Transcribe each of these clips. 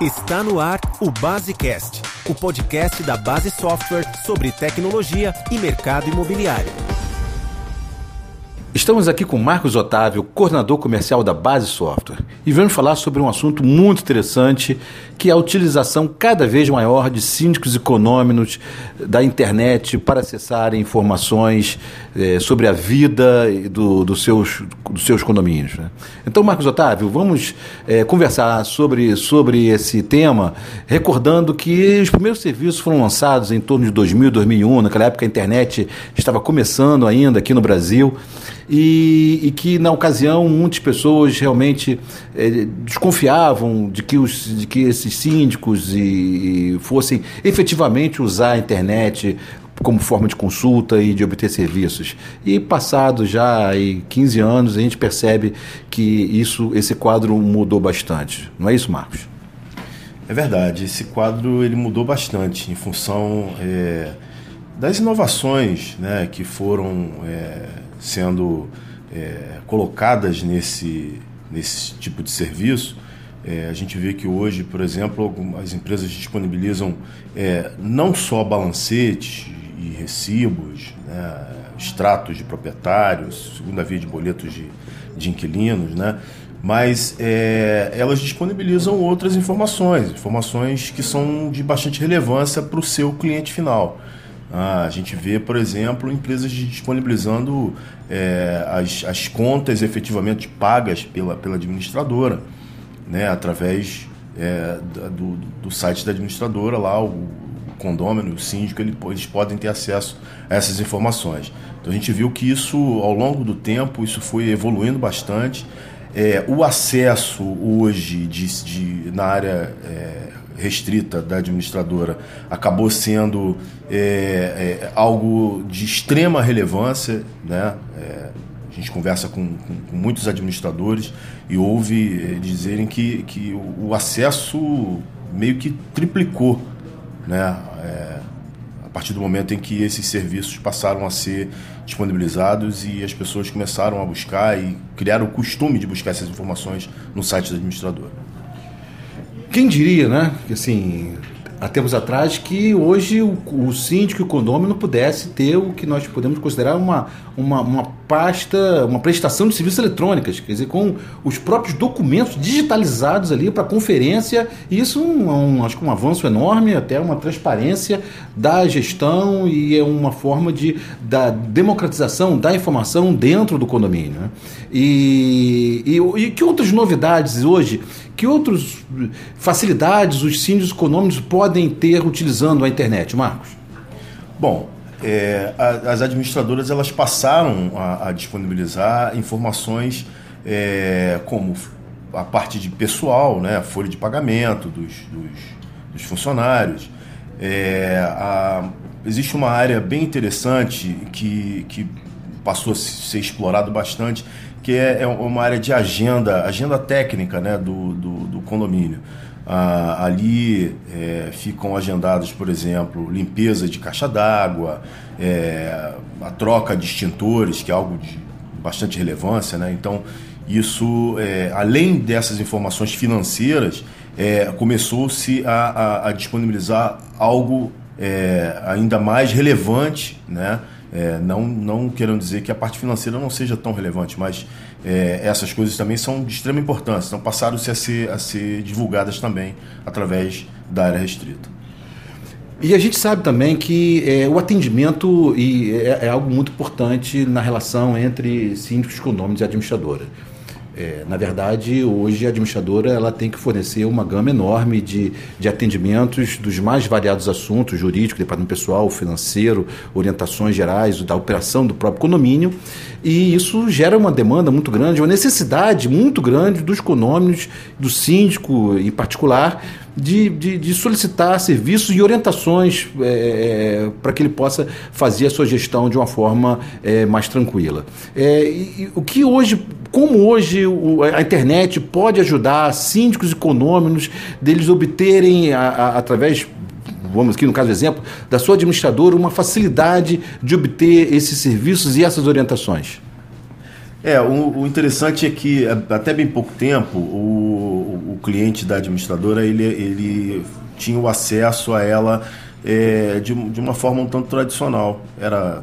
Está no ar o Basecast, o podcast da Base Software sobre tecnologia e mercado imobiliário. Estamos aqui com Marcos Otávio, coordenador comercial da Base Software, e vamos falar sobre um assunto muito interessante, que é a utilização cada vez maior de síndicos econômicos da internet para acessarem informações eh, sobre a vida do, dos, seus, dos seus condomínios. Né? Então, Marcos Otávio, vamos eh, conversar sobre, sobre esse tema, recordando que os primeiros serviços foram lançados em torno de 2000, 2001, naquela época a internet estava começando ainda aqui no Brasil e, e que na ocasião muitas pessoas realmente desconfiavam de que, os, de que esses síndicos e, e fossem efetivamente usar a internet como forma de consulta e de obter serviços. E passado já aí 15 anos, a gente percebe que isso, esse quadro mudou bastante. Não é isso, Marcos? É verdade. Esse quadro ele mudou bastante em função é, das inovações né, que foram é, sendo é, colocadas nesse, nesse tipo de serviço, é, a gente vê que hoje, por exemplo, as empresas disponibilizam é, não só balancetes e recibos, né, extratos de proprietários, segunda via de boletos de, de inquilinos, né, mas é, elas disponibilizam outras informações, informações que são de bastante relevância para o seu cliente final. Ah, a gente vê, por exemplo, empresas disponibilizando é, as, as contas efetivamente pagas pela, pela administradora, né, através é, do, do site da administradora, lá o, condômino, o síndico, ele, eles podem ter acesso a essas informações. Então a gente viu que isso, ao longo do tempo, isso foi evoluindo bastante. É, o acesso hoje de, de na área é, restrita da administradora acabou sendo é, é, algo de extrema relevância, né? É, a gente conversa com, com, com, muitos administradores e ouve dizerem que, que o, o, acesso meio que triplicou, né? É, a partir do momento em que esses serviços passaram a ser disponibilizados e as pessoas começaram a buscar e criaram o costume de buscar essas informações no site da administradora. Quem diria, né? Que assim, há tempos atrás, que hoje o, o síndico e o condomínio pudesse ter o que nós podemos considerar uma, uma, uma pasta, uma prestação de serviços eletrônicas, quer dizer, com os próprios documentos digitalizados ali para conferência. Isso é um, acho que um avanço enorme, até uma transparência da gestão e é uma forma de da democratização da informação dentro do condomínio. Né? E, e, e que outras novidades hoje que outras facilidades os síndicos econômicos podem ter utilizando a internet, Marcos? Bom, é, as administradoras elas passaram a, a disponibilizar informações é, como a parte de pessoal, né, a folha de pagamento dos, dos, dos funcionários. É, a, existe uma área bem interessante que, que passou a ser explorado bastante, que é, é uma área de agenda, agenda técnica né, do, do, do condomínio. Ah, ali é, ficam agendados, por exemplo, limpeza de caixa d'água, é, a troca de extintores, que é algo de bastante relevância. Né? Então, isso, é, além dessas informações financeiras, é, começou-se a, a, a, disponibilizar algo é, ainda mais relevante, né? É, não, não querendo dizer que a parte financeira não seja tão relevante, mas é, essas coisas também são de extrema importância, então passaram-se a ser, a ser divulgadas também através da área restrita. E a gente sabe também que é, o atendimento é, é, algo muito importante na relação entre síndicos, condôminos e administradora. É, na verdade, hoje a administradora ela tem que fornecer uma gama enorme de, de atendimentos dos mais variados assuntos, jurídico, departamento pessoal, financeiro, orientações gerais, da operação do próprio condomínio, e isso gera uma demanda muito grande, uma necessidade muito grande dos condomínios, do síndico em particular, de, de, de, solicitar serviços e orientações é, é, para que ele possa fazer a sua gestão de uma forma é, mais tranquila. É, e, o que hoje, como hoje o, a internet pode ajudar síndicos econômicos deles obterem, a, a, através vamos aqui no caso exemplo, da sua administradora, uma facilidade de obter esses serviços e essas orientações? É, o, o interessante é que até bem pouco tempo o, o cliente da administradora ele, ele tinha o acesso a ela é, de, de uma forma um tanto tradicional. Era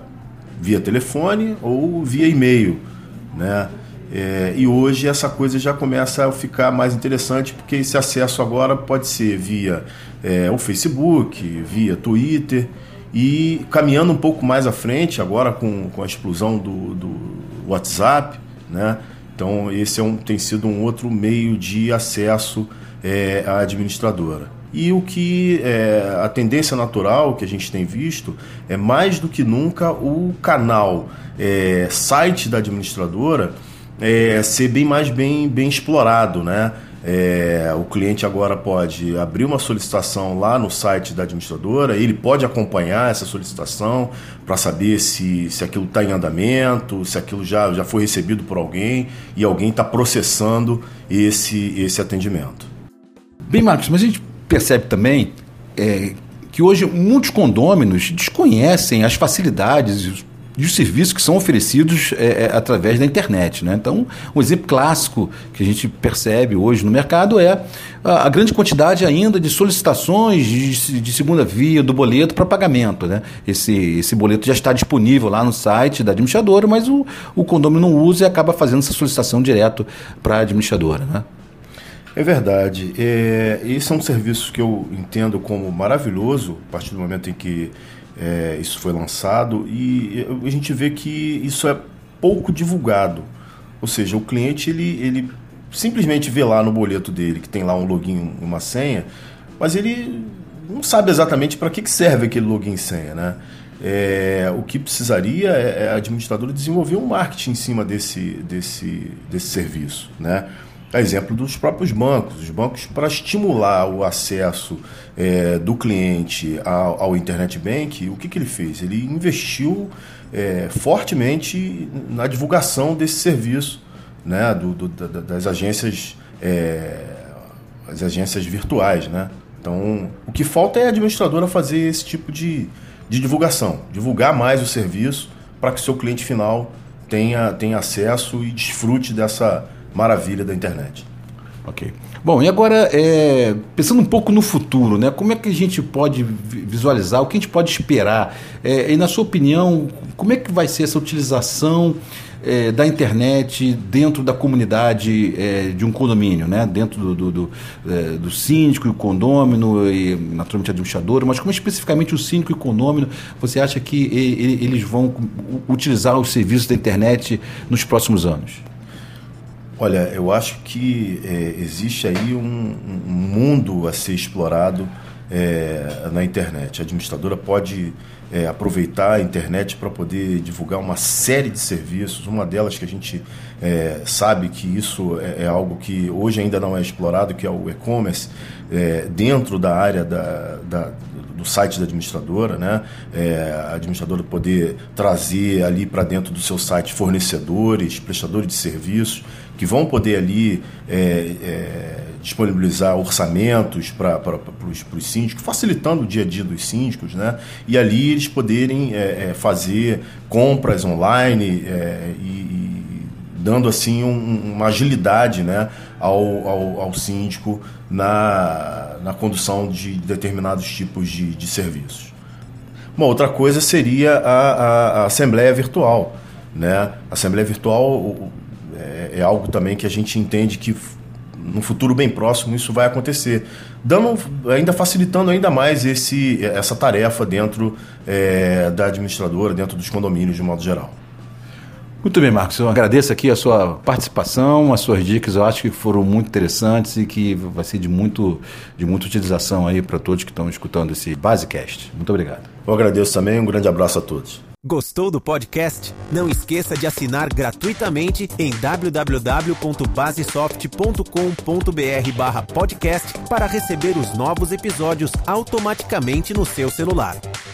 via telefone ou via e-mail, né? É, e hoje essa coisa já começa a ficar mais interessante porque esse acesso agora pode ser via é, o Facebook, via Twitter e caminhando um pouco mais à frente agora com, com a explosão do, do WhatsApp, né? Então esse é um, tem sido um outro meio de acesso é, à administradora. E o que é, a tendência natural que a gente tem visto é mais do que nunca o canal é, site da administradora é, ser bem mais bem, bem explorado, né? É, o cliente agora pode abrir uma solicitação lá no site da administradora, ele pode acompanhar essa solicitação para saber se, se aquilo está em andamento, se aquilo já, já foi recebido por alguém e alguém está processando esse, esse atendimento. Bem, Marcos, mas a gente percebe também é, que hoje muitos condôminos desconhecem as facilidades e os serviços que são oferecidos é, é, através da internet. Né? Então, um exemplo clássico que a gente percebe hoje no mercado é a, a grande quantidade ainda de solicitações de, de segunda via do boleto para pagamento. Né? Esse, esse boleto já está disponível lá no site da administradora, mas o, o condomínio não usa e acaba fazendo essa solicitação direto para a administradora. Né? É verdade. É, esse é um serviço que eu entendo como maravilhoso, a partir do momento em que é, isso foi lançado, e a gente vê que isso é pouco divulgado. Ou seja, o cliente ele, ele simplesmente vê lá no boleto dele que tem lá um login e uma senha, mas ele não sabe exatamente para que, serve aquele login e senha, né? É, o que precisaria é, é a administradora desenvolver um marketing em cima desse, desse, desse serviço, né? A exemplo dos próprios bancos. Os bancos, para estimular o acesso é, do cliente ao, ao, Internet Bank, o que, que ele fez? Ele investiu é, fortemente na divulgação desse serviço né, do, do, das agências é, as agências virtuais. Né? Então, o que falta é a administradora fazer esse tipo de, de divulgação, divulgar mais o serviço para que o seu cliente final tenha, tenha acesso e desfrute dessa maravilha da internet. Ok. Bom, e agora, é, pensando um pouco no futuro, né, como é que a gente pode visualizar, o que a gente pode esperar? É, e, na sua opinião, como é que vai ser essa utilização é, da internet dentro da comunidade é, de um condomínio, né? dentro do, do, do, é, do síndico e o condômino, e naturalmente administrador, mas como especificamente o síndico e o condômino, você acha que eles vão utilizar os serviços da internet nos próximos anos? Olha, eu acho que é, existe aí um, um, mundo a ser explorado é, na internet. A administradora pode é, aproveitar a internet para poder divulgar uma série de serviços. Uma delas que a gente é, sabe que isso é, é, algo que hoje ainda não é explorado, que é o e-commerce, é, dentro da área da, da do site da administradora, né? É, a administradora poder trazer ali para dentro do seu site fornecedores, prestadores de serviços que vão poder ali é, é, disponibilizar orçamentos para os síndicos, facilitando o dia a dia dos síndicos, né? E ali eles poderem é, é fazer compras online é, e, e, dando assim um, uma agilidade, né? Ao, ao, ao, síndico na, na condução de determinados tipos de, de serviços. Uma outra coisa seria a, a, a Assembleia Virtual. Né? A Assembleia Virtual, é, é, algo também que a gente entende que no futuro bem próximo isso vai acontecer, dando ainda facilitando ainda mais esse, essa tarefa dentro é, da administradora, dentro dos condomínios de modo geral. Muito bem, Marcos. Eu agradeço aqui a sua participação, as suas dicas. Eu acho que foram muito interessantes e que vai ser de, muito, de muita utilização aí para todos que estão escutando esse Basecast. Muito obrigado. Eu agradeço também. Um grande abraço a todos. Gostou do podcast? Não esqueça de assinar gratuitamente em www.basesoft.com.br/podcast para receber os novos episódios automaticamente no seu celular.